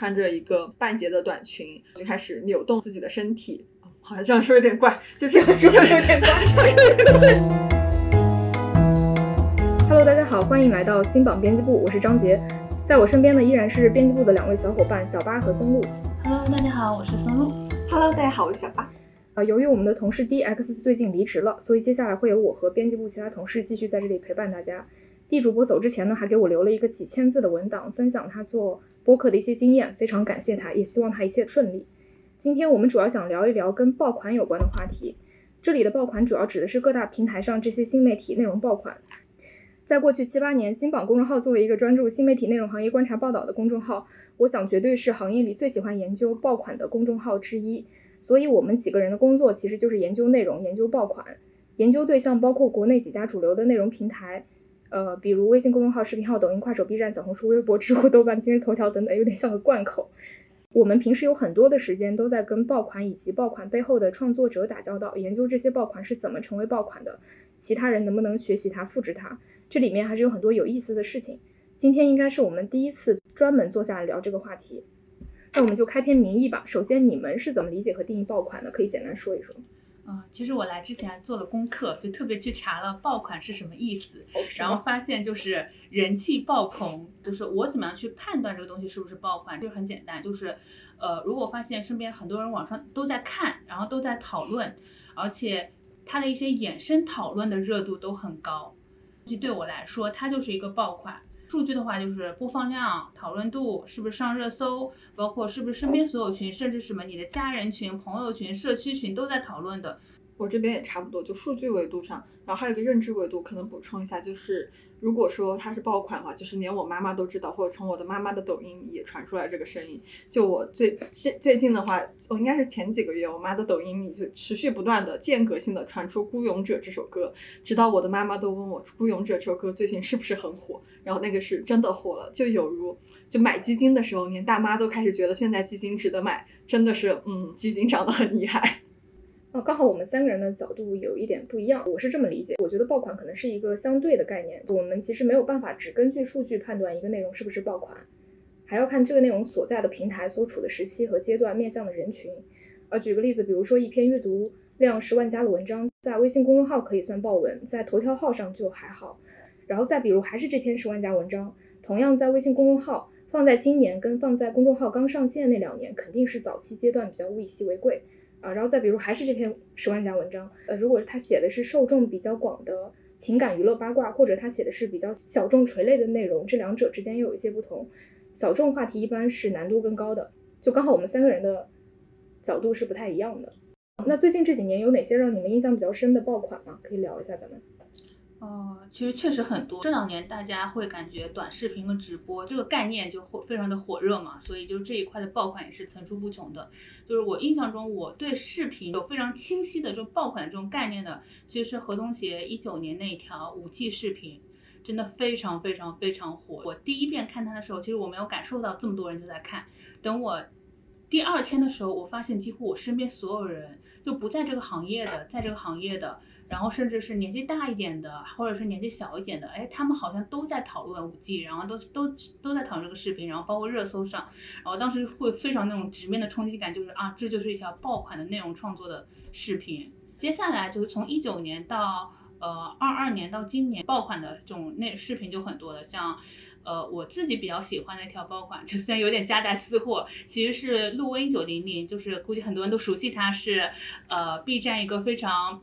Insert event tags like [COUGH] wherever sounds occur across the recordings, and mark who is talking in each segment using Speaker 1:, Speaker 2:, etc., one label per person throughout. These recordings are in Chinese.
Speaker 1: 穿着一个半截的短裙，就开始扭动自己的身体。好像这样说有点怪，就这样
Speaker 2: 说有点怪。[LAUGHS] Hello，大家好，欢迎来到新榜编辑部，我是张杰，在我身边的依然是编辑部的两位小伙伴小八和松露。
Speaker 3: Hello，大家好，我是松露。
Speaker 1: Hello，大家好，我是小八。
Speaker 2: 啊，由于我们的同事 DX 最近离职了，所以接下来会有我和编辑部其他同事继续在这里陪伴大家。D 主播走之前呢，还给我留了一个几千字的文档，分享他做播客的一些经验，非常感谢他，也希望他一切顺利。今天我们主要想聊一聊跟爆款有关的话题。这里的爆款主要指的是各大平台上这些新媒体内容爆款。在过去七八年，新榜公众号作为一个专注新媒体内容行业观察报道的公众号，我想绝对是行业里最喜欢研究爆款的公众号之一。所以，我们几个人的工作其实就是研究内容、研究爆款。研究对象包括国内几家主流的内容平台。呃，比如微信公众号、视频号、抖音、快手、B 站、小红书、微博、知乎、豆瓣、今日头条等等，有点像个贯口。我们平时有很多的时间都在跟爆款以及爆款背后的创作者打交道，研究这些爆款是怎么成为爆款的，其他人能不能学习它、复制它，这里面还是有很多有意思的事情。今天应该是我们第一次专门坐下来聊这个话题，那我们就开篇名义吧。首先，你们是怎么理解和定义爆款的？可以简单说一说。
Speaker 3: 嗯，其实我来之前做了功课，就特别去查了爆款是什么意思，然后发现就是人气爆棚。就是我怎么样去判断这个东西是不是爆款？就很简单，就是呃，如果发现身边很多人网上都在看，然后都在讨论，而且它的一些衍生讨论的热度都很高，就对我来说，它就是一个爆款。数据的话，就是播放量、讨论度，是不是上热搜，包括是不是身边所有群，甚至什么你的家人群、朋友群、社区群都在讨论的。
Speaker 1: 我这边也差不多，就数据维度上，然后还有一个认知维度，可能补充一下，就是如果说它是爆款的话，就是连我妈妈都知道，或者从我的妈妈的抖音也传出来这个声音。就我最最最近的话，我应该是前几个月，我妈的抖音里就持续不断的间隔性的传出《孤勇者》这首歌，直到我的妈妈都问我《孤勇者》这首歌最近是不是很火，然后那个是真的火了，就有如就买基金的时候，连大妈都开始觉得现在基金值得买，真的是嗯，基金涨得很厉害。
Speaker 2: 刚好我们三个人的角度有一点不一样，我是这么理解，我觉得爆款可能是一个相对的概念，我们其实没有办法只根据数据判断一个内容是不是爆款，还要看这个内容所在的平台、所处的时期和阶段、面向的人群。呃，举个例子，比如说一篇阅读量十万加的文章，在微信公众号可以算爆文，在头条号上就还好。然后再比如还是这篇十万加文章，同样在微信公众号，放在今年跟放在公众号刚上线那两年，肯定是早期阶段比较物以稀为贵。啊，然后再比如还是这篇十万加文章，呃，如果他写的是受众比较广的情感娱乐八卦，或者他写的是比较小众垂类的内容，这两者之间又有一些不同。小众话题一般是难度更高的，就刚好我们三个人的角度是不太一样的。那最近这几年有哪些让你们印象比较深的爆款吗？可以聊一下咱们。
Speaker 3: 哦，其实确实很多。这两年大家会感觉短视频和直播这个概念就会非常的火热嘛，所以就这一块的爆款也是层出不穷的。就是我印象中，我对视频有非常清晰的这种爆款的这种概念的，其实是何东协一九年那一条五 G 视频，真的非常非常非常火。我第一遍看它的时候，其实我没有感受到这么多人都在看。等我第二天的时候，我发现几乎我身边所有人就不在这个行业的，在这个行业的。然后甚至是年纪大一点的，或者是年纪小一点的，哎，他们好像都在讨论五 G，然后都都都在讨论这个视频，然后包括热搜上，然后当时会非常那种直面的冲击感，就是啊，这就是一条爆款的内容创作的视频。接下来就是从一九年到呃二二年到今年，爆款的这种内视频就很多了，像呃我自己比较喜欢的一条爆款，就虽然有点夹带私货，其实是陆威九零零，就是估计很多人都熟悉他，是呃 B 站一个非常。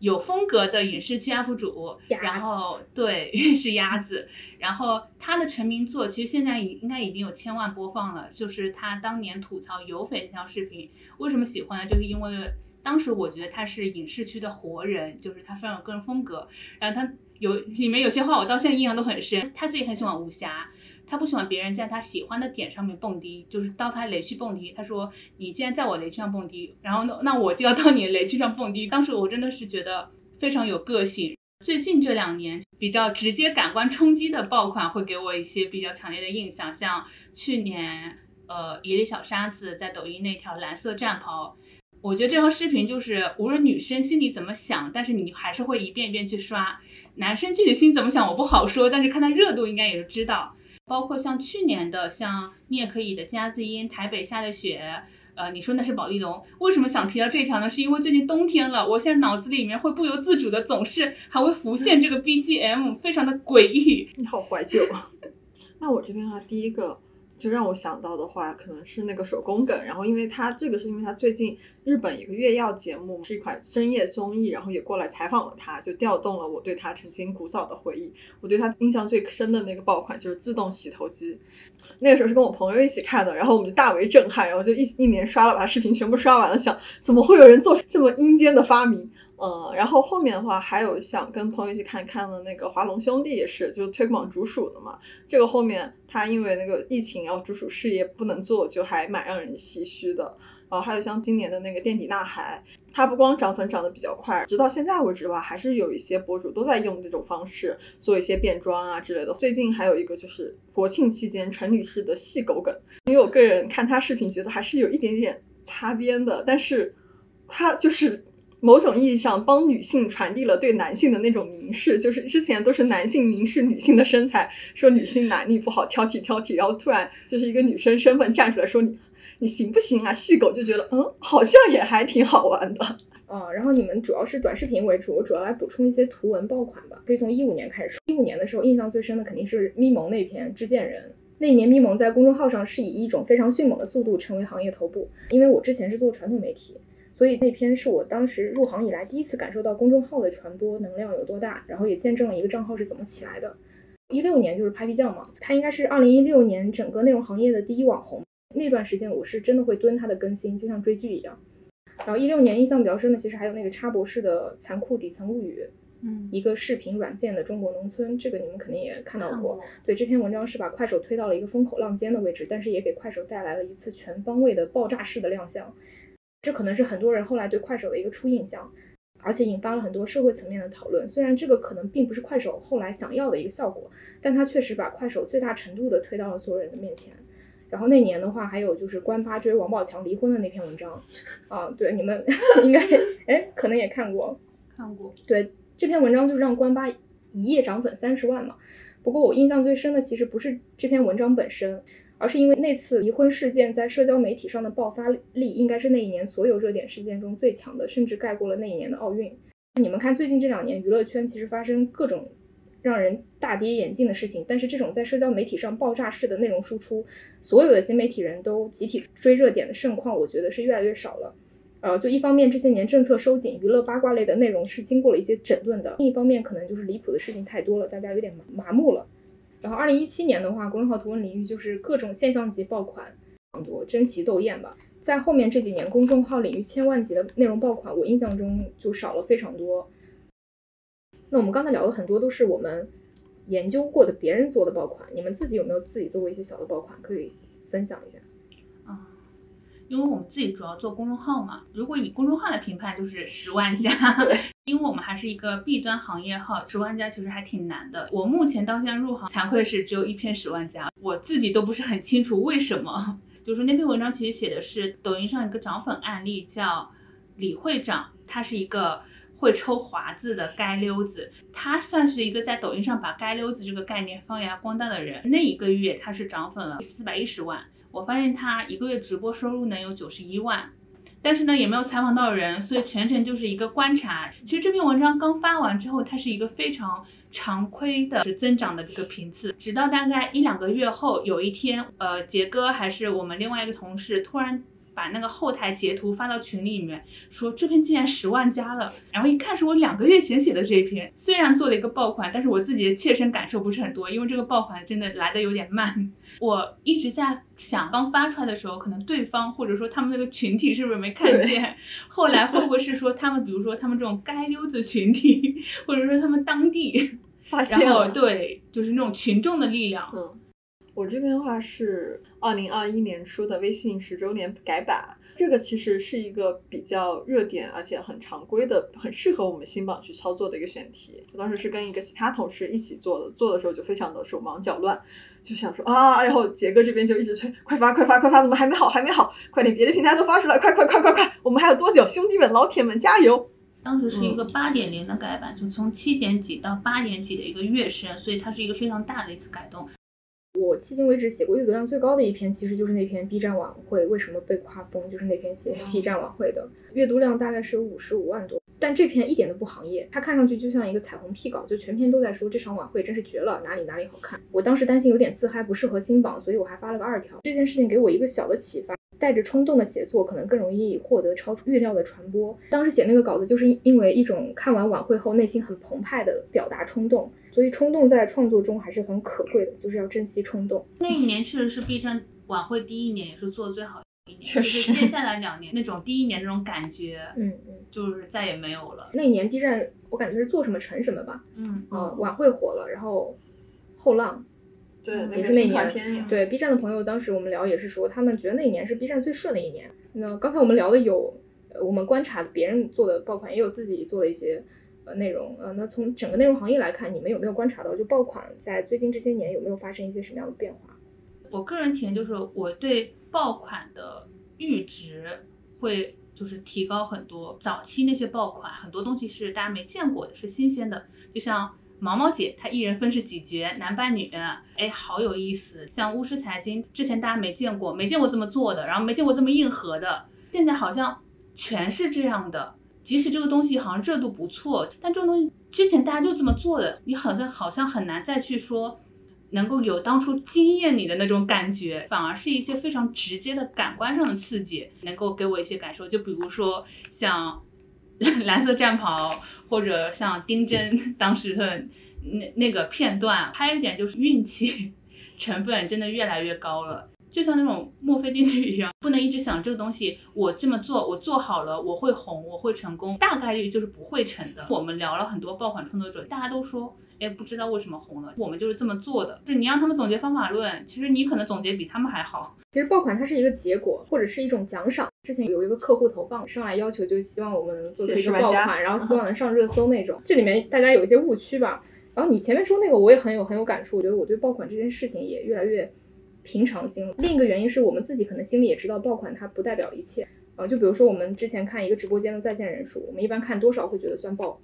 Speaker 3: 有风格的影视区 UP 主，然后对 [LAUGHS] 是鸭子，然后他的成名作其实现在已应该已经有千万播放了，就是他当年吐槽有匪那条视频。为什么喜欢呢？就是因为当时我觉得他是影视区的活人，就是他非常有个人风格，然后他有里面有些话我到现在印象都很深，他自己很喜欢武侠。他不喜欢别人在他喜欢的点上面蹦迪，就是到他雷区蹦迪。他说：“你既然在我雷区上蹦迪，然后那那我就要到你雷区上蹦迪。”当时我真的是觉得非常有个性。最近这两年比较直接感官冲击的爆款，会给我一些比较强烈的印象，像去年呃一粒小沙子在抖音那条蓝色战袍，我觉得这条视频就是无论女生心里怎么想，但是你还是会一遍一遍去刷。男生具体心怎么想我不好说，但是看他热度应该也就知道。包括像去年的，像你也可以的加字音，台北下的雪。呃，你说那是宝丽龙，为什么想提到这条呢？是因为最近冬天了，我现在脑子里面会不由自主的总是还会浮现这个 BGM，非常的诡异。
Speaker 1: 你好怀旧！[LAUGHS] 那我这边的话，第一个。就让我想到的话，可能是那个手工梗。然后，因为他这个是因为他最近日本一个月曜节目是一款深夜综艺，然后也过来采访了他，就调动了我对他曾经古早的回忆。我对他印象最深的那个爆款就是自动洗头机，那个时候是跟我朋友一起看的，然后我们就大为震撼，然后就一一年刷了把视频全部刷完了，想怎么会有人做出这么阴间的发明。嗯，然后后面的话还有想跟朋友一起看看的那个华龙兄弟也是，就是推广竹鼠的嘛。这个后面他因为那个疫情，然后竹鼠事业不能做，就还蛮让人唏嘘的。然后还有像今年的那个垫底呐喊，它不光涨粉涨得比较快，直到现在为止吧，还是有一些博主都在用这种方式做一些变装啊之类的。最近还有一个就是国庆期间陈女士的细狗梗，因为我个人看她视频觉得还是有一点点擦边的，但是她就是。某种意义上帮女性传递了对男性的那种凝视，就是之前都是男性凝视女性的身材，说女性哪里不好，挑剔挑剔，然后突然就是一个女生身份站出来说你你行不行啊？细狗就觉得嗯，好像也还挺好玩的。
Speaker 2: 嗯，然后你们主要是短视频为主，我主要来补充一些图文爆款吧。可以从一五年开始说，一五年的时候印象最深的肯定是咪蒙那篇《知见人》，那一年咪蒙在公众号上是以一种非常迅猛的速度成为行业头部，因为我之前是做传统媒体。所以那篇是我当时入行以来第一次感受到公众号的传播能量有多大，然后也见证了一个账号是怎么起来的。一六年就是 Papi 酱嘛，他应该是二零一六年整个内容行业的第一网红。那段时间我是真的会蹲他的更新，就像追剧一样。然后一六年印象比较深的，其实还有那个插博士的《残酷底层物语》，
Speaker 3: 嗯，
Speaker 2: 一个视频软件的中国农村，这个你们肯定也看到
Speaker 3: 过。
Speaker 2: 对，这篇文章是把快手推到了一个风口浪尖的位置，但是也给快手带来了一次全方位的爆炸式的亮相。这可能是很多人后来对快手的一个初印象，而且引发了很多社会层面的讨论。虽然这个可能并不是快手后来想要的一个效果，但它确实把快手最大程度的推到了所有人的面前。然后那年的话，还有就是关八追王宝强离婚的那篇文章，啊，对，你们 [LAUGHS] 应该哎可能也看过，
Speaker 3: 看过。
Speaker 2: 对，这篇文章就是让关八一夜涨粉三十万嘛。不过我印象最深的其实不是这篇文章本身。而是因为那次离婚事件在社交媒体上的爆发力，应该是那一年所有热点事件中最强的，甚至盖过了那一年的奥运。你们看，最近这两年娱乐圈其实发生各种让人大跌眼镜的事情，但是这种在社交媒体上爆炸式的内容输出，所有的新媒体人都集体追热点的盛况，我觉得是越来越少了。呃，就一方面这些年政策收紧，娱乐八卦类的内容是经过了一些整顿的；另一方面，可能就是离谱的事情太多了，大家有点麻木了。然后，二零一七年的话，公众号图文领域就是各种现象级爆款，很多争奇斗艳吧。在后面这几年，公众号领域千万级的内容爆款，我印象中就少了非常多。那我们刚才聊的很多都是我们研究过的别人做的爆款，你们自己有没有自己做过一些小的爆款，可以分享一下？
Speaker 3: 啊，因为我们自己主要做公众号嘛，如果以公众号来评判，就是 [LAUGHS] 十万加。[LAUGHS] 因为我们还是一个 B 端行业号，十万加其实还挺难的。我目前到现在入行，惭愧是只有一篇十万加，我自己都不是很清楚为什么。就是那篇文章其实写的是抖音上一个涨粉案例，叫李会长，他是一个会抽华字的街溜子，他算是一个在抖音上把街溜子这个概念发扬光大的人。那一个月他是涨粉了四百一十万，我发现他一个月直播收入能有九十一万。但是呢，也没有采访到人，所以全程就是一个观察。其实这篇文章刚发完之后，它是一个非常常规的是增长的这个频次，直到大概一两个月后，有一天，呃，杰哥还是我们另外一个同事突然。把那个后台截图发到群里面，说这篇竟然十万加了，然后一看是我两个月前写的这篇，虽然做了一个爆款，但是我自己的切身感受不是很多，因为这个爆款真的来的有点慢。我一直在想，刚发出来的时候，可能对方或者说他们那个群体是不是没看见？后来会不会是说他们，比如说他们这种街溜子群体，或者说他们当地
Speaker 1: 发现了？
Speaker 3: 对，就是那种群众的力量。
Speaker 1: 嗯。我这边的话是二零二一年初的微信十周年改版，这个其实是一个比较热点，而且很常规的，很适合我们新榜去操作的一个选题。我当时是跟一个其他同事一起做的，做的时候就非常的手忙脚乱，就想说啊，然后杰哥这边就一直催，快发快发快发，怎么还没好还没好，快点别的平台都发出来，快快快快快，我们还有多久？兄弟们老铁们加油！
Speaker 3: 当时是一个八点零的改版，就从七点几到八点几的一个跃升，所以它是一个非常大的一次改动。
Speaker 2: 我迄今为止写过阅读量最高的一篇，其实就是那篇 B 站晚会为什么被夸疯，就是那篇写 B 站晚会的，阅读量大概是有五十五万多。但这篇一点都不行业，它看上去就像一个彩虹屁稿，就全篇都在说这场晚会真是绝了，哪里哪里好看。我当时担心有点自嗨，不适合新榜，所以我还发了个二条。这件事情给我一个小的启发，带着冲动的写作可能更容易获得超出预料的传播。当时写那个稿子，就是因为一种看完晚会后内心很澎湃的表达冲动，所以冲动在创作中还是很可贵的，就是要珍惜冲动。
Speaker 3: 那一年确实是 B 站晚会第一年，也是做的最好一年。
Speaker 1: 确实，
Speaker 3: 接下来两年那种第一年那种感觉，[LAUGHS]
Speaker 2: 嗯嗯，
Speaker 3: 就是再也没有了。
Speaker 2: 那一年 B 站，我感觉是做什么成什么吧，
Speaker 3: 嗯
Speaker 2: 嗯，晚会火了，然后后浪，
Speaker 1: 对，
Speaker 2: 也是那
Speaker 1: 年，
Speaker 2: 对 B 站的朋友，当时我们聊也是说，他们觉得那一年是 B 站最顺的一年。那刚才我们聊的有，我们观察别人做的爆款，也有自己做的一些内容，呃，那从整个内容行业来看，你们有没有观察到，就爆款在最近这些年有没有发生一些什么样的变化？
Speaker 3: 我个人体验就是我对。爆款的阈值会就是提高很多。早期那些爆款很多东西是大家没见过的，是新鲜的。就像毛毛姐，她一人分饰几角，男扮女，哎，好有意思。像巫师财经，之前大家没见过，没见过这么做的，然后没见过这么硬核的。现在好像全是这样的。即使这个东西好像热度不错，但这种东西之前大家就这么做的，你好像好像很难再去说。能够有当初惊艳你的那种感觉，反而是一些非常直接的感官上的刺激，能够给我一些感受。就比如说像蓝 [LAUGHS] 色战袍，或者像丁真当时的那那个片段，还有一点就是运气 [LAUGHS] 成分真的越来越高了。就像那种墨菲定律一样，不能一直想这个东西，我这么做，我做好了，我会红，我会成功，大概率就是不会成的。我们聊了很多爆款创作者，大家都说。哎，不知道为什么红了，我们就是这么做的。就是你让他们总结方法论，其实你可能总结比他们还好。
Speaker 2: 其实爆款它是一个结果，或者是一种奖赏。之前有一个客户投放上来要求，就希望我们做出一个爆款，然后希望能上热搜那种。这里面大家有一些误区吧。然后你前面说那个，我也很有很有感触。我觉得我对爆款这件事情也越来越平常心了。另一个原因是我们自己可能心里也知道，爆款它不代表一切。啊，就比如说我们之前看一个直播间的在线人数，我们一般看多少会觉得算爆？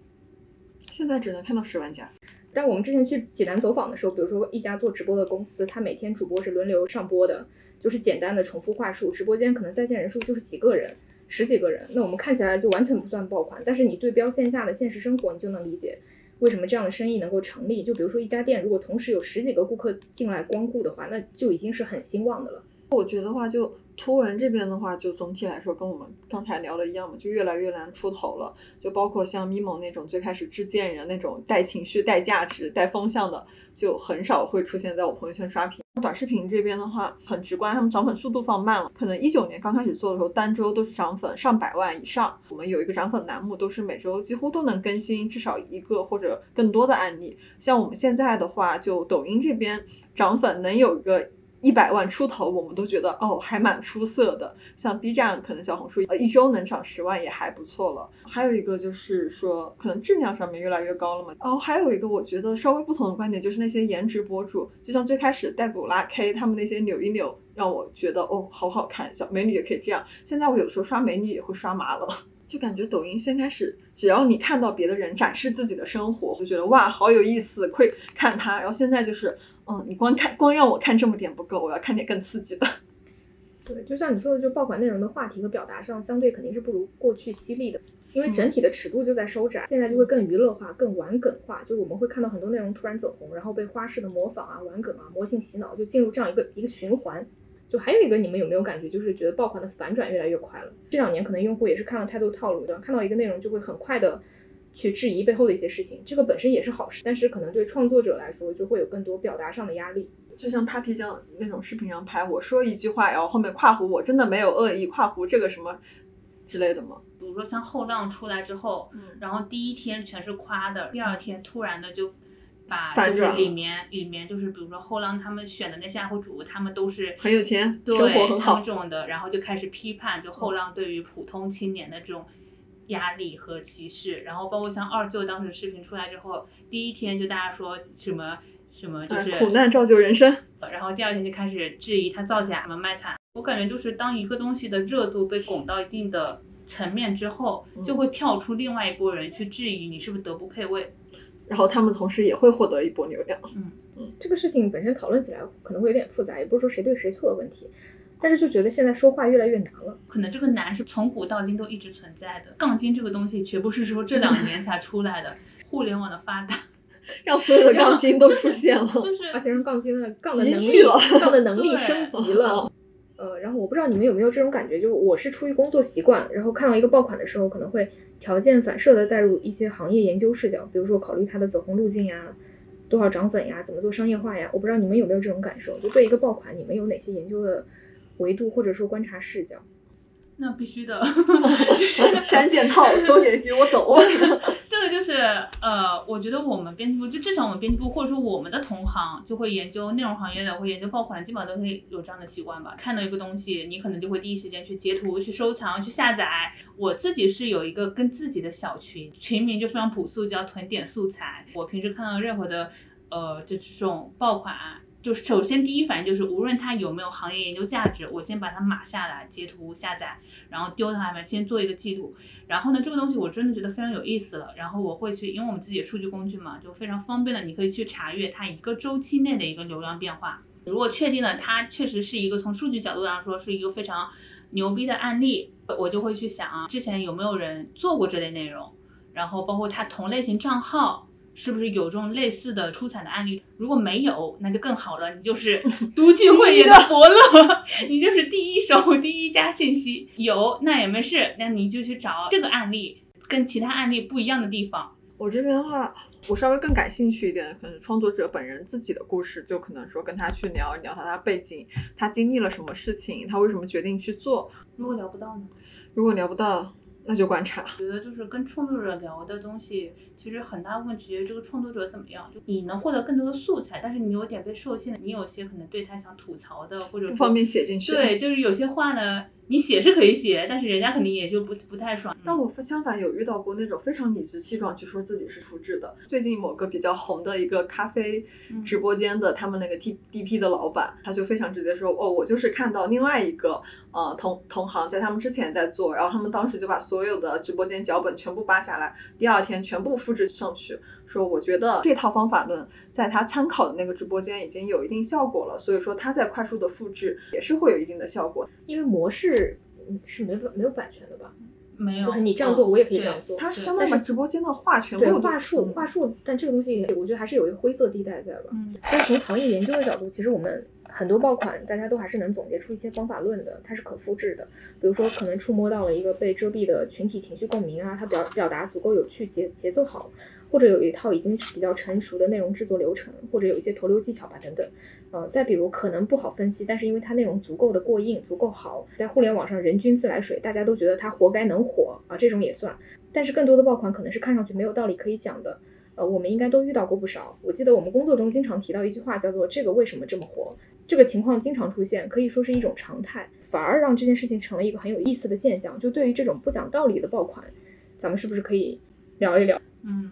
Speaker 1: 现在只能看到十万加。
Speaker 2: 但我们之前去济南走访的时候，比如说一家做直播的公司，它每天主播是轮流上播的，就是简单的重复话术，直播间可能在线人数就是几个人、十几个人，那我们看起来就完全不算爆款。但是你对标线下的现实生活，你就能理解为什么这样的生意能够成立。就比如说一家店，如果同时有十几个顾客进来光顾的话，那就已经是很兴旺的了。
Speaker 1: 我觉得话就。图文这边的话，就总体来说跟我们刚才聊的一样嘛，就越来越难出头了。就包括像咪蒙那种最开始制贱人那种带情绪、带价值、带风向的，就很少会出现在我朋友圈刷屏。短视频这边的话，很直观，他们涨粉速度放慢了。可能一九年刚开始做的时候，单周都是涨粉上百万以上。我们有一个涨粉栏目，都是每周几乎都能更新至少一个或者更多的案例。像我们现在的话，就抖音这边涨粉能有一个。一百万出头，我们都觉得哦，还蛮出色的。像 B 站，可能小红书呃一周能涨十万也还不错了。还有一个就是说，可能质量上面越来越高了嘛。哦，还有一个我觉得稍微不同的观点，就是那些颜值博主，就像最开始带骨拉 K 他们那些扭一扭，让我觉得哦，好好看，小美女也可以这样。现在我有时候刷美女也会刷麻了，[LAUGHS] 就感觉抖音先开始，只要你看到别的人展示自己的生活，就觉得哇，好有意思，会看他。然后现在就是。嗯，你光看光让我看这么点不够，我要看点更刺激的。[LAUGHS]
Speaker 2: 对，就像你说的，就爆款内容的话题和表达上，相对肯定是不如过去犀利的，因为整体的尺度就在收窄，现在就会更娱乐化、更玩梗化。就是我们会看到很多内容突然走红，然后被花式的模仿啊、玩梗啊、魔性洗脑，就进入这样一个一个循环。就还有一个，你们有没有感觉，就是觉得爆款的反转越来越快了？这两年可能用户也是看了太多套路的，看到一个内容就会很快的。去质疑背后的一些事情，这个本身也是好事，但是可能对创作者来说就会有更多表达上的压力。
Speaker 1: 就像 Papi 酱那种视频上拍，我说一句话，然后后面跨湖我真的没有恶意，跨湖这个什么之类的吗？
Speaker 3: 比如说像后浪出来之后，
Speaker 1: 嗯，
Speaker 3: 然后第一天全是夸的，第二天突然的就把就是里面里面就是比如说后浪他们选的那些 UP 主，他们都是
Speaker 1: 很有钱，
Speaker 3: 对，
Speaker 1: 生活很好
Speaker 3: 这种的，然后就开始批判就后浪对于普通青年的这种。压力和歧视，然后包括像二舅当时视频出来之后，第一天就大家说什么什么就是
Speaker 1: 苦难造就人生，
Speaker 3: 然后第二天就开始质疑他造假什么卖惨。我感觉就是当一个东西的热度被拱到一定的层面之后，就会跳出另外一波人去质疑你是不是德不配位。
Speaker 1: 然后他们同时也会获得一波流量。
Speaker 2: 嗯嗯这个事情本身讨论起来可能会有点复杂，也不是说谁对谁错的问题，但是就觉得现在说话越来越难了。
Speaker 3: 可能这个难是从古到今都一直存在的。杠精这个东西绝不是说这两 [LAUGHS] 年才出来的，互联网的发达
Speaker 1: 让所有的杠精都出现了，
Speaker 3: 就是
Speaker 2: 而且让杠精的杠的能力杠的能力升级了。呃，然后我不知道你们有没有这种感觉，就是我是出于工作习惯，然后看到一个爆款的时候，可能会条件反射的带入一些行业研究视角，比如说考虑它的走红路径呀、多少涨粉呀、怎么做商业化呀。我不知道你们有没有这种感受，就对一个爆款，你们有哪些研究的维度或者说观察视角？
Speaker 3: 那必须的，[LAUGHS] 就是
Speaker 1: 删减套都给给我走。[LAUGHS]
Speaker 3: 这个就是呃，我觉得我们编辑部就至少我们编辑部或者说我们的同行就会研究内容行业的，会研究爆款，基本上都会有这样的习惯吧。看到一个东西，你可能就会第一时间去截图、去收藏、去下载。我自己是有一个跟自己的小群，群名就非常朴素，叫囤点素材。我平时看到任何的呃这种爆款啊。就首先第一反应就是，无论它有没有行业研究价值，我先把它码下来、截图下载，然后丢到上面，先做一个记录。然后呢，这个东西我真的觉得非常有意思了。然后我会去，因为我们自己的数据工具嘛，就非常方便的，你可以去查阅它一个周期内的一个流量变化。如果确定了它确实是一个从数据角度上说是一个非常牛逼的案例，我就会去想啊，之前有没有人做过这类内容，然后包括它同类型账号。是不是有这种类似的出彩的案例？如果没有，那就更好了，你就是 [LAUGHS] 独具慧眼的伯乐，[LAUGHS] 你就是第一手、第一家信息。有那也没事，那你就去找这个案例跟其他案例不一样的地方。
Speaker 1: 我这边的话，我稍微更感兴趣一点，可能创作者本人自己的故事，就可能说跟他去聊一聊他的背景，他经历了什么事情，他为什么决定去做。
Speaker 3: 如果聊不到呢？
Speaker 1: 如果聊不到，那就观察。
Speaker 3: 我觉得就是跟创作者聊的东西，其实很大部分取决于这个创作者怎么样。就你能获得更多的素材，但是你有点被受限，你有些可能对他想吐槽的，或者
Speaker 1: 不方便写进去。
Speaker 3: 对，就是有些话呢，你写是可以写，但是人家肯定也就不不太爽。
Speaker 1: 但我相反有遇到过那种非常理直气壮去说自己是复制的。最近某个比较红的一个咖啡直播间的，他们那个 T D P 的老板，他就非常直接说，哦，我就是看到另外一个呃同同行在他们之前在做，然后他们当时就把所有的直播间脚本全部扒下来，第二天全部复制上去，说我觉得这套方法论在他参考的那个直播间已经有一定效果了，所以说他在快速的复制也是会有一定的效果。
Speaker 2: 因为模式嗯是没没有版权的吧？
Speaker 3: 没有，
Speaker 2: 就是你这样做，我也可以这样做。
Speaker 1: 它是相当于把直播间的话全部
Speaker 2: 对话术，话术，但这个东西我觉得还是有一个灰色地带在吧。
Speaker 3: 嗯，
Speaker 2: 但是从行业研究的角度，其实我们很多爆款，大家都还是能总结出一些方法论的，它是可复制的。比如说，可能触摸到了一个被遮蔽的群体情绪共鸣啊，它表表达足够有趣，节节奏好，或者有一套已经比较成熟的内容制作流程，或者有一些投流技巧吧，等等。呃，再比如可能不好分析，但是因为它内容足够的过硬，足够好，在互联网上人均自来水，大家都觉得它活该能火啊，这种也算。但是更多的爆款可能是看上去没有道理可以讲的。呃，我们应该都遇到过不少。我记得我们工作中经常提到一句话，叫做“这个为什么这么火”。这个情况经常出现，可以说是一种常态，反而让这件事情成了一个很有意思的现象。就对于这种不讲道理的爆款，咱们是不是可以聊一聊？
Speaker 3: 嗯，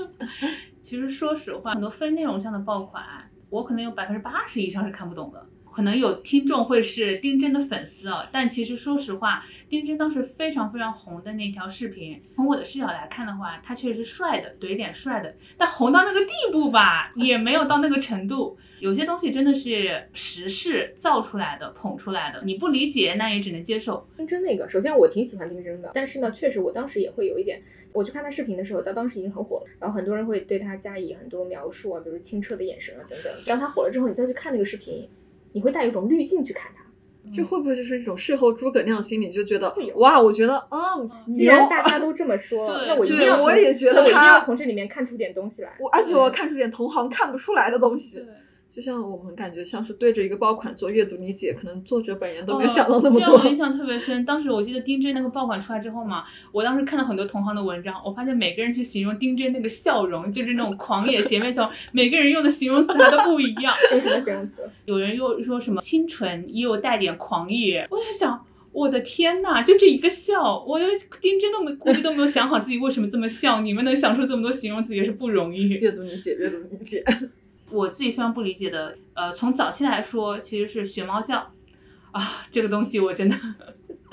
Speaker 3: [LAUGHS] 其实说实话，很多非内容上的爆款，我可能有百分之八十以上是看不懂的。可能有听众会是丁真的粉丝哦，但其实说实话，丁真当时非常非常红的那条视频，从我的视角来看的话，他确实是帅的，怼脸帅的，但红到那个地步吧，[LAUGHS] 也没有到那个程度。有些东西真的是时势造出来的，捧出来的，你不理解那也只能接受。
Speaker 2: 丁真那个，首先我挺喜欢丁真的，但是呢，确实我当时也会有一点，我去看他视频的时候，他当时已经很火了，然后很多人会对他加以很多描述啊，比如清澈的眼神啊等等。当他火了之后，你再去看那个视频，你会带一种滤镜去看他。
Speaker 1: 这会不会就是一种事后诸葛亮心理？就觉得哇，我觉得嗯，
Speaker 2: 既然大家都这么说，那我一定要从
Speaker 1: 我也觉得
Speaker 2: 那我一定要从这里面看出点东西来。
Speaker 1: 我而且我要看出点同行看不出来的东西。
Speaker 3: 对。
Speaker 1: 就像我们感觉像是对着一个爆款做阅读理解，可能作者本人都没有
Speaker 3: 哦
Speaker 1: 想到那么多。
Speaker 3: 这样我印象特别深。当时我记得丁真那个爆款出来之后嘛，我当时看到很多同行的文章，我发现每个人去形容丁真那个笑容，就是那种狂野邪魅笑容，[LAUGHS] 每个人用的形容词都不一样。[LAUGHS]
Speaker 2: 用什么形容词？
Speaker 3: 有人又说什么清纯，也有带点狂野。我在想，我的天呐，就这一个笑，我丁真都没估计都没有想好自己为什么这么笑。你们能想出这么多形容词也是不容易。
Speaker 1: 阅读理解，阅读理解。
Speaker 3: 我自己非常不理解的，呃，从早期来说，其实是学猫叫啊，这个东西我真的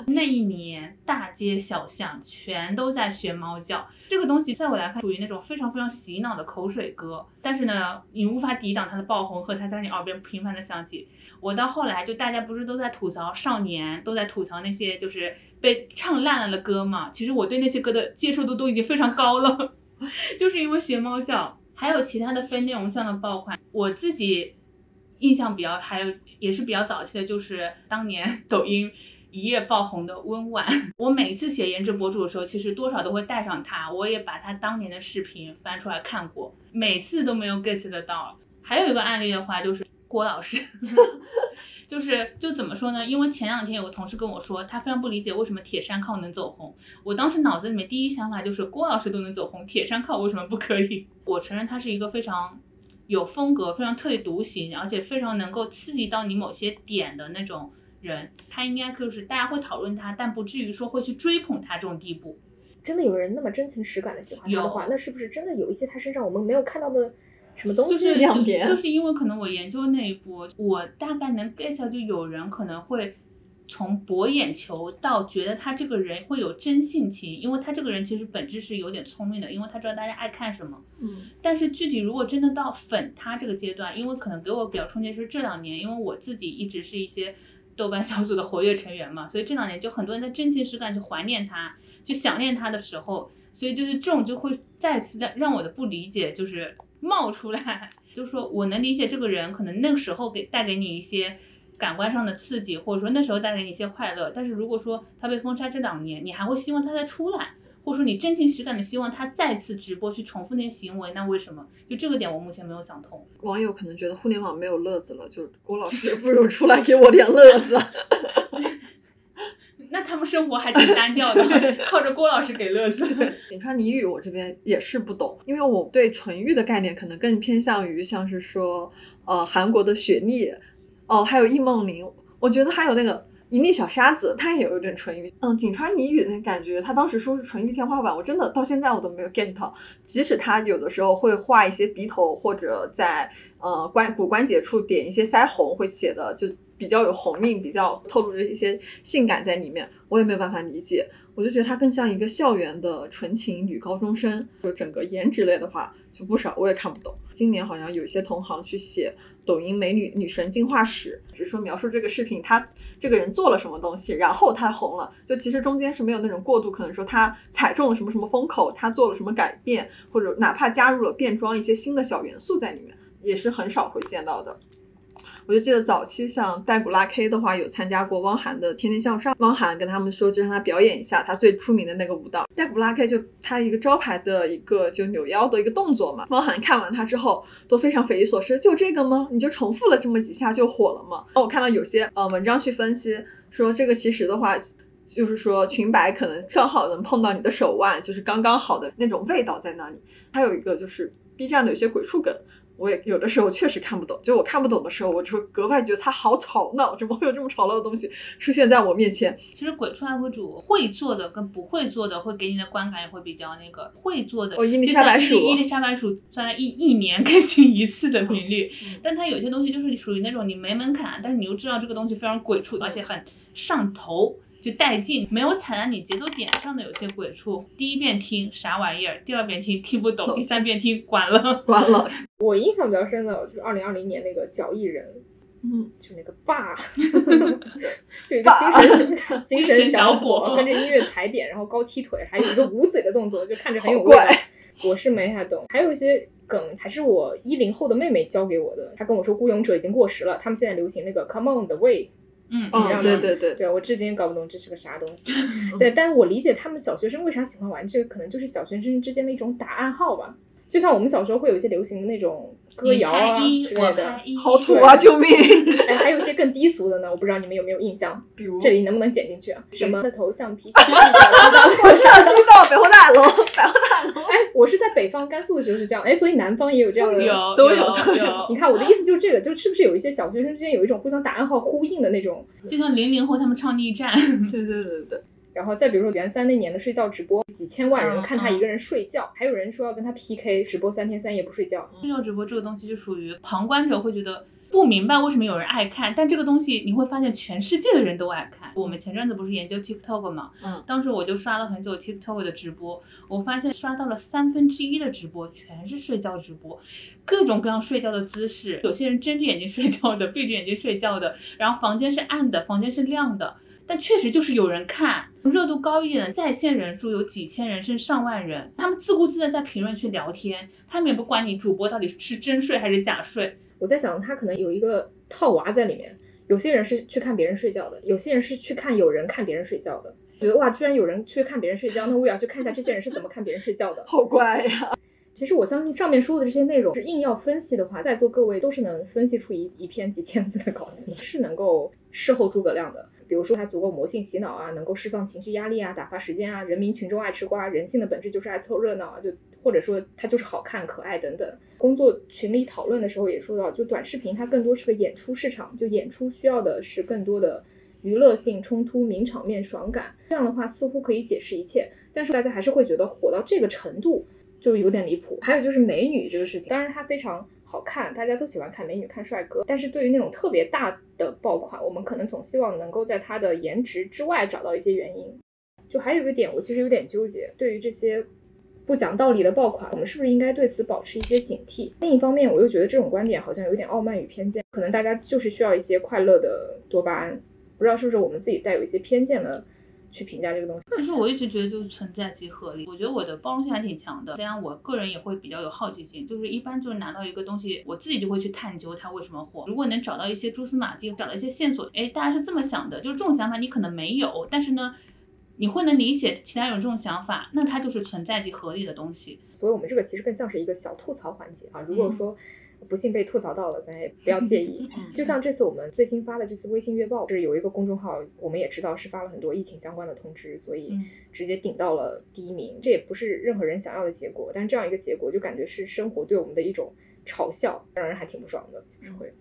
Speaker 3: 那一年大街小巷全都在学猫叫，这个东西在我来看属于那种非常非常洗脑的口水歌，但是呢，你无法抵挡它的爆红和它在你耳边频繁的响起。我到后来就大家不是都在吐槽少年，都在吐槽那些就是被唱烂了的歌嘛？其实我对那些歌的接受度都已经非常高了，[LAUGHS] 就是因为学猫叫，还有其他的非内容向的爆款，我自己印象比较还有也是比较早期的，就是当年 [LAUGHS] 抖音。一夜爆红的温婉，我每次写颜值博主的时候，其实多少都会带上他，我也把他当年的视频翻出来看过，每次都没有 get 得到。还有一个案例的话，就是郭老师，[LAUGHS] 就是就怎么说呢？因为前两天有个同事跟我说，他非常不理解为什么铁山靠能走红。我当时脑子里面第一想法就是郭老师都能走红，铁山靠为什么不可以？我承认他是一个非常有风格、非常特立独行，而且非常能够刺激到你某些点的那种。人，他应该就是大家会讨论他，但不至于说会去追捧他这种地步。
Speaker 2: 真的有人那么真情实感的喜欢他的话，那是不是真的有一些他身上我们没有看到的什么东西
Speaker 1: 亮点？
Speaker 3: 就是因为可能我研究那一波，我大概能 get 到，就有人可能会。从博眼球到觉得他这个人会有真性情，因为他这个人其实本质是有点聪明的，因为他知道大家爱看什么。
Speaker 1: 嗯。
Speaker 3: 但是具体如果真的到粉他这个阶段，因为可能给我比较冲击是这两年，因为我自己一直是一些豆瓣小组的活跃成员嘛，所以这两年就很多人在真情实感去怀念他，去想念他的时候，所以就是这种就会再次让让我的不理解就是冒出来，就是说我能理解这个人可能那个时候给带给你一些。感官上的刺激，或者说那时候带给你一些快乐，但是如果说他被封杀这两年，你还会希望他再出来，或者说你真情实感的希望他再次直播去重复那些行为，那为什么？就这个点我目前没有想通。
Speaker 1: 网友可能觉得互联网没有乐子了，就郭老师不如出来给我点乐子。
Speaker 3: 生活还挺单调的，[LAUGHS] 靠着郭老师给乐子。
Speaker 1: 井川俚语我这边也是不懂，因为我对纯欲的概念可能更偏向于像是说，呃，韩国的雪莉。哦，还有易梦玲，我觉得还有那个一粒小沙子，它也有一点纯欲。嗯，井川里语的感觉，他当时说是纯欲天花板，我真的到现在我都没有 get 到。即使他有的时候会画一些鼻头，或者在呃关骨关节处点一些腮红，会写的就比较有红晕，比较透露着一些性感在里面，我也没有办法理解。我就觉得他更像一个校园的纯情女高中生，就整个颜值类的话就不少，我也看不懂。今年好像有些同行去写。抖音美女女神进化史，只是说描述这个视频，她这个人做了什么东西，然后他红了。就其实中间是没有那种过渡，可能说他踩中了什么什么风口，他做了什么改变，或者哪怕加入了变装一些新的小元素在里面，也是很少会见到的。我就记得早期像戴古拉 K 的话，有参加过汪涵的《天天向上》，汪涵跟他们说，就让他表演一下他最出名的那个舞蹈。戴古拉 K 就他一个招牌的一个就扭腰的一个动作嘛。汪涵看完他之后都非常匪夷所思，就这个吗？你就重复了这么几下就火了吗？我看到有些呃文章去分析说，这个其实的话就是说裙摆可能正好能碰到你的手腕，就是刚刚好的那种味道在那里。还有一个就是 B 站的有些鬼畜梗。我也有的时候确实看不懂，就我看不懂的时候，我就格外觉得它好吵闹，怎么会有这么吵闹的东西出现在我面前？
Speaker 3: 其实鬼畜 UP 主会做的跟不会做的，会给你的观感也会比较那个。会做的，
Speaker 1: 伊丽莎白鼠，
Speaker 3: 伊丽莎白鼠虽然一一年更新一次的频率，[LAUGHS] 但它有些东西就是属于那种你没门槛，但是你又知道这个东西非常鬼畜，而且很上头。就带劲，没有踩在你节奏点上的有些鬼畜，第一遍听啥玩意儿，第二遍听听不懂，第三遍听关了。
Speaker 1: 关了。
Speaker 2: 我印象比较深的就是二零二零年那个脚艺人，
Speaker 1: 嗯，
Speaker 2: 就那个爸，[LAUGHS] 就一个精神精神小伙，跟着音乐踩点，然后高踢腿，还有一个捂嘴的动作，[LAUGHS] 就看着很有味道。我是没太懂，还有一些梗还是我一零后的妹妹教给我的，她跟我说《孤勇者》已经过时了，他们现在流行那个 Come on the way。
Speaker 3: 嗯，
Speaker 1: 对对对，
Speaker 2: 对我至今搞不懂这是个啥东西。[LAUGHS] 对，但是我理解他们小学生为啥喜欢玩这个，可能就是小学生之间的一种打暗号吧。就像我们小时候会有一些流行的那种歌谣啊之类的，
Speaker 1: 好土啊！救命！
Speaker 2: 哎，还有一些更低俗的呢，我不知道你们有没有印象？
Speaker 1: 比如
Speaker 2: 这里能不能剪进去啊？什么的头像皮？[LAUGHS]
Speaker 1: 我上知道北货大楼，[LAUGHS] 百货大楼。
Speaker 2: 哎，我是在北方甘肃的时候是这样，哎，所以南方也有这样的，
Speaker 3: 有
Speaker 1: 都有
Speaker 3: 都有。
Speaker 2: 你看我的意思就是这个，就是不是有一些小学生之间有一种互相打暗号呼应的那种？
Speaker 3: 就像零零后他们唱逆战。
Speaker 1: 对对对对。
Speaker 2: 然后再比如说袁三那年的睡觉直播，几千万人看他一个人睡觉，还有人说要跟他 PK 直播三天三夜不睡觉。
Speaker 3: 睡觉直播这个东西就属于旁观者会觉得不明白为什么有人爱看，但这个东西你会发现全世界的人都爱看。我们前阵子不是研究 TikTok 嘛，
Speaker 1: 嗯，
Speaker 3: 当时我就刷了很久 TikTok 的直播，我发现刷到了三分之一的直播全是睡觉直播，各种各样睡觉的姿势，有些人睁着眼睛睡觉的，闭着眼睛睡觉的，然后房间是暗的，房间是亮的。但确实就是有人看，热度高一点的在线人数有几千人甚至上万人，他们自顾自的在评论区聊天，他们也不管你主播到底是真睡还是假睡。
Speaker 2: 我在想，他可能有一个套娃在里面。有些人是去看别人睡觉的，有些人是去看有人看别人睡觉的。觉得哇，居然有人去看别人睡觉，那我也要去看一下这些人是怎么看别人睡觉的。
Speaker 1: 好乖呀！[LAUGHS]
Speaker 2: 其实我相信上面说的这些内容，是硬要分析的话，在座各位都是能分析出一一篇几千字的稿子，是能够事后诸葛亮的。比如说它足够魔性洗脑啊，能够释放情绪压力啊，打发时间啊，人民群众爱吃瓜，人性的本质就是爱凑热闹啊，就或者说它就是好看可爱等等。工作群里讨论的时候也说到，就短视频它更多是个演出市场，就演出需要的是更多的娱乐性冲突、名场面、爽感。这样的话似乎可以解释一切，但是大家还是会觉得火到这个程度就有点离谱。还有就是美女这个事情，当然它非常。好看，大家都喜欢看美女、看帅哥，但是对于那种特别大的爆款，我们可能总希望能够在他的颜值之外找到一些原因。就还有一个点，我其实有点纠结，对于这些不讲道理的爆款，我们是不是应该对此保持一些警惕？另一方面，我又觉得这种观点好像有点傲慢与偏见，可能大家就是需要一些快乐的多巴胺，不知道是不是我们自己带有一些偏见呢？去评价这个东西，
Speaker 3: 但是我一直觉得就是存在即合理。我觉得我的包容性还挺强的，这样我个人也会比较有好奇心，就是一般就是拿到一个东西，我自己就会去探究它为什么火。如果能找到一些蛛丝马迹，找到一些线索，哎，大家是这么想的，就是这种想法你可能没有，但是呢，你会能理解其他人有这种想法，那它就是存在即合理的东西。
Speaker 2: 所以我们这个其实更像是一个小吐槽环节啊。如果说。不幸被吐槽到了，咱也不要介意。就像这次我们最新发的这次微信月报，是有一个公众号，我们也知道是发了很多疫情相关的通知，所以直接顶到了第一名。这也不是任何人想要的结果，但这样一个结果就感觉是生活对我们的一种嘲笑，让人还挺不爽的。是会。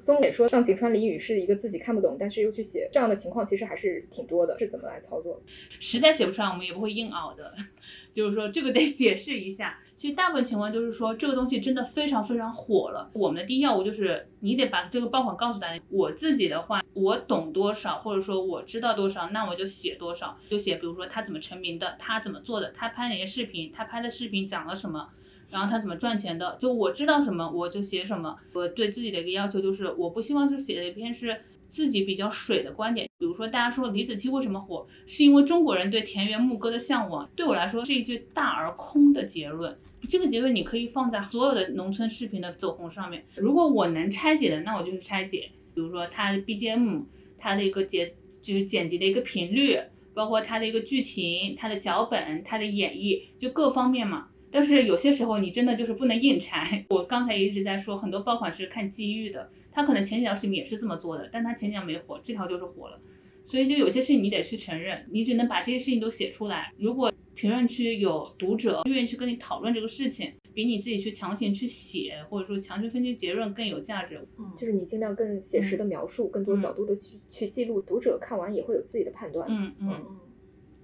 Speaker 2: 松磊说像井川里语是一个自己看不懂，但是又去写这样的情况，其实还是挺多的。是怎么来操作？
Speaker 3: 实在写不出来，我们也不会硬熬的。[LAUGHS] 就是说这个得解释一下。其实大部分情况就是说，这个东西真的非常非常火了。我们的第一要务就是你得把这个爆款告诉大家。我自己的话，我懂多少，或者说我知道多少，那我就写多少，就写，比如说他怎么成名的，他怎么做的，他拍哪些视频，他拍的视频讲了什么，然后他怎么赚钱的，就我知道什么我就写什么。我对自己的一个要求就是，我不希望就写的一篇是。自己比较水的观点，比如说大家说李子柒为什么火，是因为中国人对田园牧歌的向往。对我来说是一句大而空的结论。这个结论你可以放在所有的农村视频的走红上面。如果我能拆解的，那我就是拆解。比如说它 BGM，它的一个剪就是剪辑的一个频率，包括它的一个剧情、它的脚本、它的演绎，就各方面嘛。但是有些时候你真的就是不能硬拆。我刚才也一直在说，很多爆款是看机遇的。他可能前几条视频也是这么做的，但他前几条没火，这条就是火了。所以就有些事情你得去承认，你只能把这些事情都写出来。如果评论区有读者愿意去跟你讨论这个事情，比你自己去强行去写或者说强行分析结论更有价值。
Speaker 2: 嗯，就是你尽量更写实的描述，更多角度的去去记录，读者看完也会有自己的判断。
Speaker 3: 嗯嗯嗯，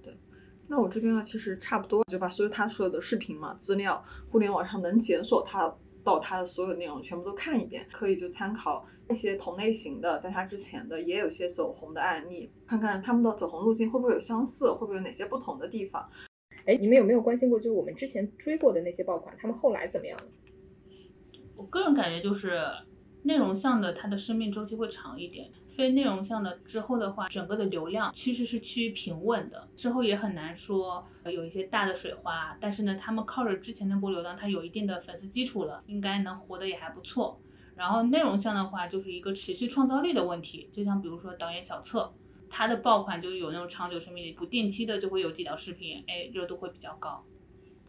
Speaker 1: 对。那我这边呢，其实差不多就把所有他说的视频嘛资料，互联网上能检索他。到他的所有内容全部都看一遍，可以就参考一些同类型的，在他之前的也有些走红的案例，看看他们的走红路径会不会有相似，会不会有哪些不同的地方。
Speaker 2: 哎，你们有没有关心过，就是我们之前追过的那些爆款，他们后来怎么样了？
Speaker 3: 我个人感觉就是内容向的，它的生命周期会长一点。非内容向的之后的话，整个的流量趋势是趋于平稳的，之后也很难说有一些大的水花。但是呢，他们靠着之前那波流量，它有一定的粉丝基础了，应该能活得也还不错。然后内容向的话，就是一个持续创造力的问题。就像比如说导演小策，他的爆款就有那种长久生命力，不定期的就会有几条视频，哎，热度会比较高。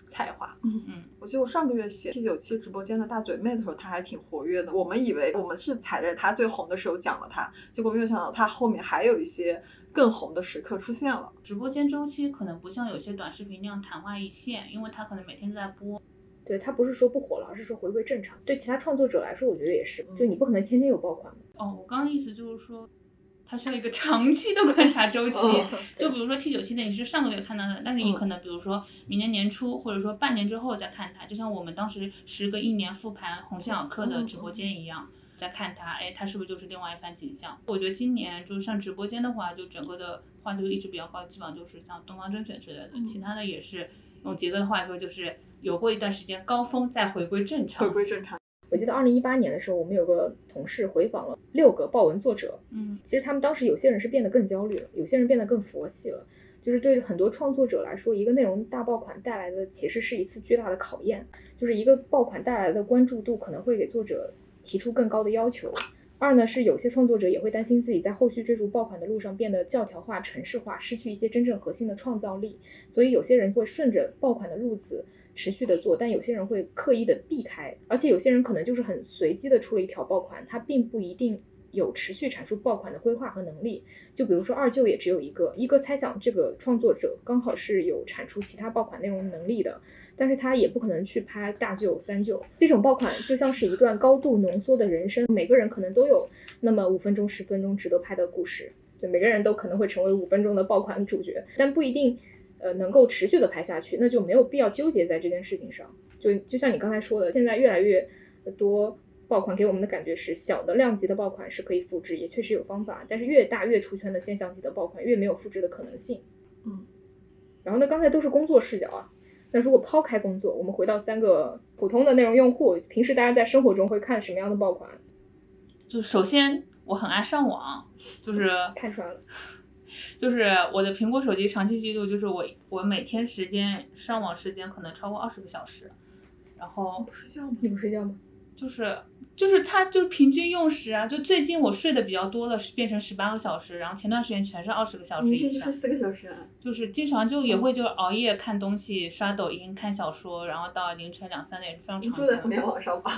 Speaker 1: 菜花，
Speaker 3: 嗯嗯，
Speaker 1: 我记得我上个月写 T 九七直播间的大嘴妹的时候，她还挺活跃的。我们以为我们是踩着她最红的时候讲了她，结果没有想到她后面还有一些更红的时刻出现了。
Speaker 3: 直播间周期可能不像有些短视频那样昙花一现，因为她可能每天都在播。
Speaker 2: 对，它不是说不火了，而是说回归正常。对其他创作者来说，我觉得也是，就你不可能天天有爆款。
Speaker 3: 哦，我刚刚意思就是说。它需要一个长期的观察周期，就比如说 T 九七的，你是上个月看到的，但是你可能比如说明年年初或者说半年之后再看它，就像我们当时时隔一年复盘鸿星尔克的直播间一样，再看它，哎，它是不是就是另外一番景象？我觉得今年就是像直播间的话，就整个的话就一直比较高，基本上就是像东方甄选之类的，其他的也是用杰哥的话说，就是有过一段时间高峰，再回归正常。
Speaker 1: 回归正常。
Speaker 2: 我记得二零一八年的时候，我们有个同事回访了六个爆文作者，
Speaker 3: 嗯，
Speaker 2: 其实他们当时有些人是变得更焦虑了，有些人变得更佛系了。就是对很多创作者来说，一个内容大爆款带来的其实是一次巨大的考验。就是一个爆款带来的关注度可能会给作者提出更高的要求。二呢是有些创作者也会担心自己在后续追逐爆款的路上变得教条化、程式化，失去一些真正核心的创造力。所以有些人会顺着爆款的路子持续的做，但有些人会刻意的避开。而且有些人可能就是很随机的出了一条爆款，他并不一定。有持续产出爆款的规划和能力，就比如说二舅也只有一个，一个猜想这个创作者刚好是有产出其他爆款内容能力的，但是他也不可能去拍大舅、三舅这种爆款，就像是一段高度浓缩的人生，每个人可能都有那么五分钟、十分钟值得拍的故事，对，每个人都可能会成为五分钟的爆款主角，但不一定，呃，能够持续的拍下去，那就没有必要纠结在这件事情上，就就像你刚才说的，现在越来越多。爆款给我们的感觉是，小的量级的爆款是可以复制，也确实有方法。但是越大越出圈的现象级的爆款，越没有复制的可能性。
Speaker 1: 嗯。
Speaker 2: 然后呢，刚才都是工作视角啊。那如果抛开工作，我们回到三个普通的内容用户，平时大家在生活中会看什么样的爆款？
Speaker 3: 就首先我很爱上网，就是
Speaker 2: 看出来了，
Speaker 3: 就是我的苹果手机长期记录，就是我我每天时间上网时间可能超过二十个小时。然后
Speaker 1: 不睡觉吗？
Speaker 2: 你不睡觉吗？
Speaker 3: 就是。就是它，就平均用时啊，就最近我睡的比较多的，是变成十八个小时，然后前段时间全是二十个小时以上。
Speaker 1: 你睡四个小时啊？
Speaker 3: 就是经常就也会就熬夜看东西、刷抖音、看小说，然后到凌晨两三点是非常常见。
Speaker 1: 住在互联网上吧。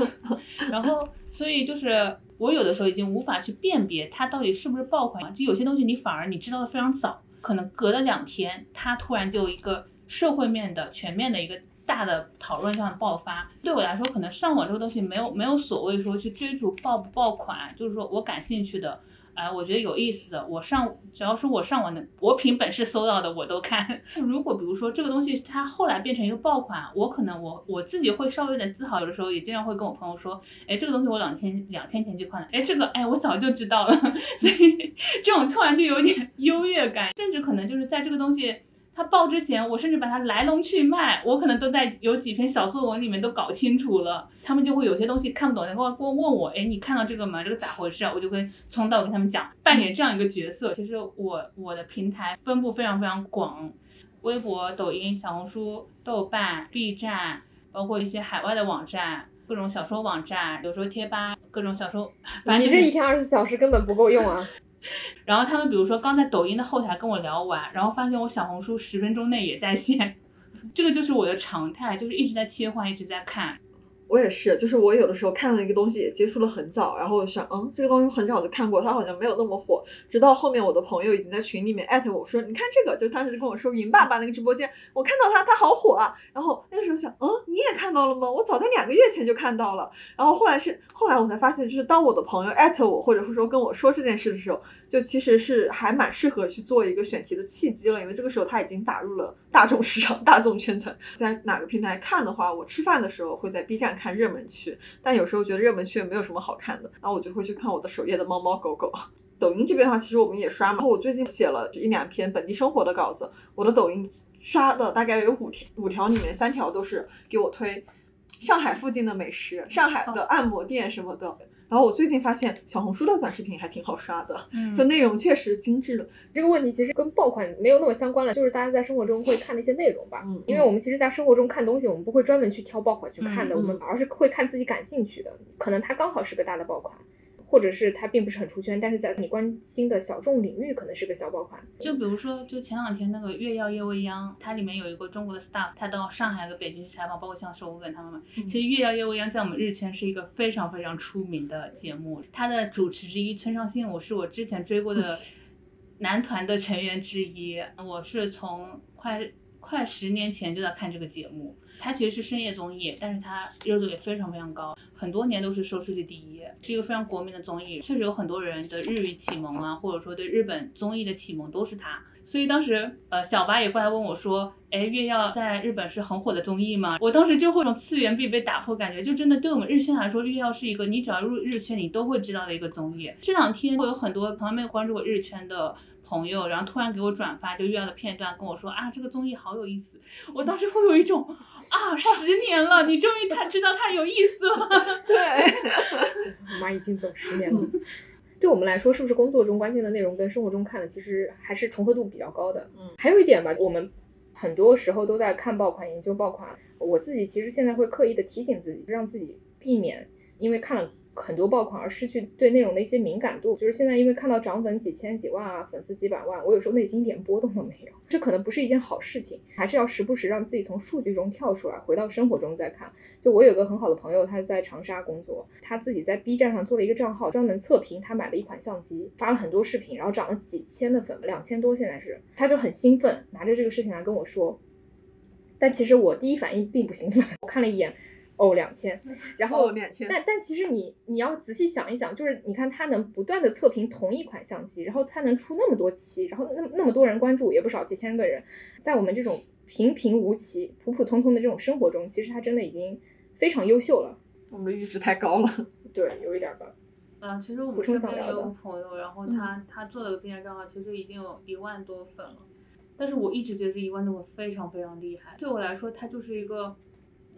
Speaker 3: 然后，所以就是我有的时候已经无法去辨别它到底是不是爆款，就有些东西你反而你知道的非常早，可能隔了两天，它突然就一个社会面的全面的一个。大的讨论上的爆发，对我来说，可能上网这个东西没有没有所谓说去追逐爆不爆款，就是说我感兴趣的，哎，我觉得有意思的，我上只要是我上网的，我凭本事搜到的我都看。[LAUGHS] 如果比如说这个东西它后来变成一个爆款，我可能我我自己会稍微有点自豪，有的时候也经常会跟我朋友说，哎，这个东西我两天两天前就看了，哎，这个哎我早就知道了，[LAUGHS] 所以这种突然就有点优越感，甚至可能就是在这个东西。他报之前，我甚至把它来龙去脉，我可能都在有几篇小作文里面都搞清楚了。他们就会有些东西看不懂，然后过问我，哎，你看到这个吗？这个咋回事啊？我就会从头跟他们讲，扮演这样一个角色。其实我我的平台分布非常非常广，微博、抖音、小红书、豆瓣、B 站，包括一些海外的网站，各种小说网站，有时候贴吧，各种小说。
Speaker 2: 反正你这一天二十四小时根本不够用啊。
Speaker 3: 然后他们比如说刚在抖音的后台跟我聊完，然后发现我小红书十分钟内也在线，[LAUGHS] 这个就是我的常态，就是一直在切换，一直在看。
Speaker 1: 我也是，就是我有的时候看了一个东西，也接触了很早，然后我想，嗯，这个东西很早就看过，它好像没有那么火。直到后面我的朋友已经在群里面艾特我说，你看这个，就当时就跟我说云爸爸那个直播间，我看到他，他好火啊。然后那个时候想，嗯，你也看到了吗？我早在两个月前就看到了。然后后来是后来我才发现，就是当我的朋友艾特我，或者是说跟我说这件事的时候。就其实是还蛮适合去做一个选题的契机了，因为这个时候它已经打入了大众市场、大众圈层。在哪个平台看的话，我吃饭的时候会在 B 站看热门区，但有时候觉得热门区也没有什么好看的，然后我就会去看我的首页的猫猫狗狗。[LAUGHS] 抖音这边的话，其实我们也刷嘛。我最近写了一两篇本地生活的稿子，我的抖音刷了大概有五条，五条里面三条都是给我推上海附近的美食、上海的按摩店什么的。然后我最近发现小红书的短视频还挺好刷的，嗯，就内容确实精致的。
Speaker 2: 这个问题其实跟爆款没有那么相关了，就是大家在生活中会看的一些内容吧。嗯，因为我们其实，在生活中看东西，我们不会专门去挑爆款去看的，我们而是会看自己感兴趣的，可能它刚好是个大的爆款。或者是它并不是很出圈，但是在你关心的小众领域可能是个小爆款。
Speaker 3: 就比如说，就前两天那个《月曜夜未央》，它里面有一个中国的 staff，他到上海和北京去采访，包括像收工跟他们嘛。其实《月曜夜未央》在我们日圈是一个非常非常出名的节目，它的主持之一村上信五是我之前追过的 [LAUGHS] 男团的成员之一，我是从快快十年前就在看这个节目。它其实是深夜综艺，但是它热度也非常非常高，很多年都是收视率第一，是一个非常国民的综艺。确实有很多人的日语启蒙啊，或者说对日本综艺的启蒙都是它。所以当时呃小八也过来问我说，哎，月曜在日本是很火的综艺吗？我当时就会有种次元壁被打破感觉，就真的对我们日圈来说，月曜是一个你只要入日圈你都会知道的一个综艺。这两天会有很多从来没有关注过日圈的。朋友，然后突然给我转发就月曜的片段，跟我说啊，这个综艺好有意思。我当时会有一种啊，十年了，你终于他知道他有意思了。
Speaker 1: 对，
Speaker 2: 我 [LAUGHS] 妈已经走十年了。对我们来说，是不是工作中关心的内容跟生活中看的其实还是重合度比较高的？
Speaker 1: 嗯，
Speaker 2: 还有一点吧，我们很多时候都在看爆款、研究爆款。我自己其实现在会刻意的提醒自己，让自己避免因为看了。很多爆款而失去对内容的一些敏感度，就是现在因为看到涨粉几千几万啊，粉丝几百万，我有时候内心一点波动都没有，这可能不是一件好事情，还是要时不时让自己从数据中跳出来，回到生活中再看。就我有个很好的朋友，他在长沙工作，他自己在 B 站上做了一个账号，专门测评他买了一款相机，发了很多视频，然后涨了几千的粉，两千多现在是，他就很兴奋，拿着这个事情来跟我说，但其实我第一反应并不兴奋，我看了一眼。哦，两千，[LAUGHS] 然后
Speaker 1: 两千，
Speaker 2: 但但其实你你要仔细想一想，就是你看他能不断的测评同一款相机，然后他能出那么多期，然后那那么多人关注也不少，几千个人，在我们这种平平无奇、普普通通的这种生活中，其实他真的已经非常优秀了。
Speaker 1: 我们的阈值太高了，[LAUGHS]
Speaker 2: 对，有一点吧。
Speaker 3: 啊，其实我们身边有个朋友，然后他他做了个 B 站账号，其实已经有一万多粉了，但是我一直觉得这一万多粉非常非常厉害，对我来说，他就是一个。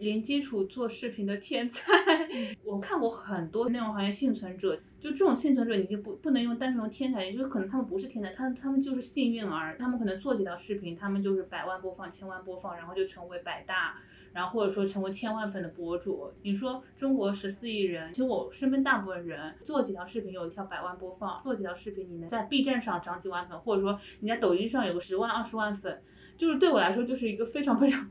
Speaker 3: 零基础做视频的天才，[LAUGHS] 我看过很多内容行业幸存者，就这种幸存者，你就不不能用单纯用天才，也就是可能他们不是天才，他他们就是幸运儿，他们可能做几条视频，他们就是百万播放、千万播放，然后就成为百大，然后或者说成为千万粉的博主。你说中国十四亿人，其实我身边大部分人做几条视频有一条百万播放，做几条视频你能在 B 站上涨几万粉，或者说你在抖音上有个十万、二十万粉，就是对我来说就是一个非常非常。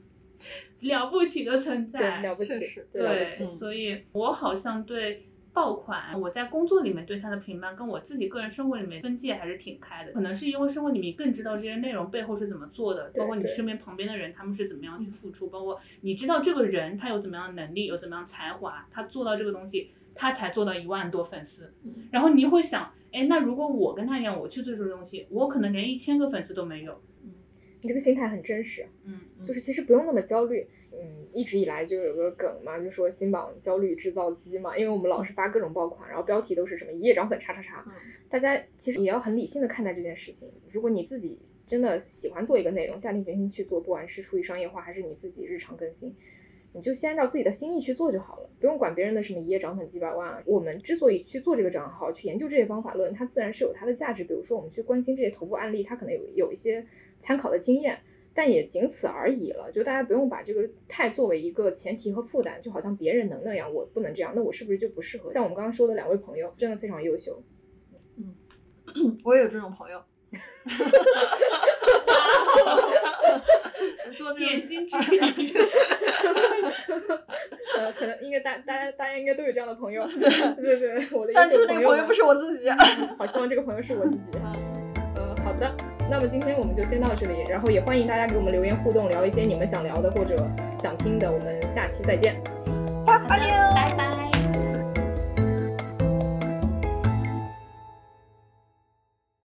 Speaker 3: 了不起的存在，
Speaker 2: 了不起，
Speaker 3: 对，所以我好像对爆款，我在工作里面对它的评判，跟我自己个人生活里面分界还是挺开的。可能是因为生活里面更知道这些内容背后是怎么做的，包括你身边旁边的人他们是怎么样去付出，包括你知道这个人他有怎么样的能力，有怎么样才华，他做到这个东西，他才做到一万多粉丝。然后你会想，哎，那如果我跟他一样，我去做这个东西，我可能连一千个粉丝都没有。
Speaker 2: 你这个心态很真实，
Speaker 3: 嗯，
Speaker 2: 就是其实不用那么焦虑，嗯，一直以来就有个梗嘛，就说新榜焦虑制造机嘛，因为我们老是发各种爆款，然后标题都是什么一夜涨粉叉叉叉，大家其实也要很理性的看待这件事情。如果你自己真的喜欢做一个内容，下定决心去做，不管是出于商业化还是你自己日常更新，你就先按照自己的心意去做就好了，不用管别人的什么一夜涨粉几百万。我们之所以去做这个账号，去研究这些方法论，它自然是有它的价值。比如说我们去关心这些头部案例，它可能有有一些。参考的经验，但也仅此而已了。就大家不用把这个太作为一个前提和负担，就好像别人能那样，我不能这样，那我是不是就不适合？像我们刚刚说的两位朋友，真的非常优秀。
Speaker 1: 嗯，[CLEARS THROAT] 我也有这种朋友。[LAUGHS] [LAUGHS] 做
Speaker 3: 点睛之笔。[LAUGHS]
Speaker 2: 呃，可能应该大大家大家应该都有这样的朋友。对 [LAUGHS] 对对，我的
Speaker 1: 但是那个朋友不是我自己。
Speaker 2: 好，希望这个朋友是我自己。嗯，好的。那么今天我们就先到这里，然后也欢迎大家给我们留言互动，聊一些你们想聊的或者想听的。我们下期再见，
Speaker 1: 拜拜，
Speaker 3: 拜拜。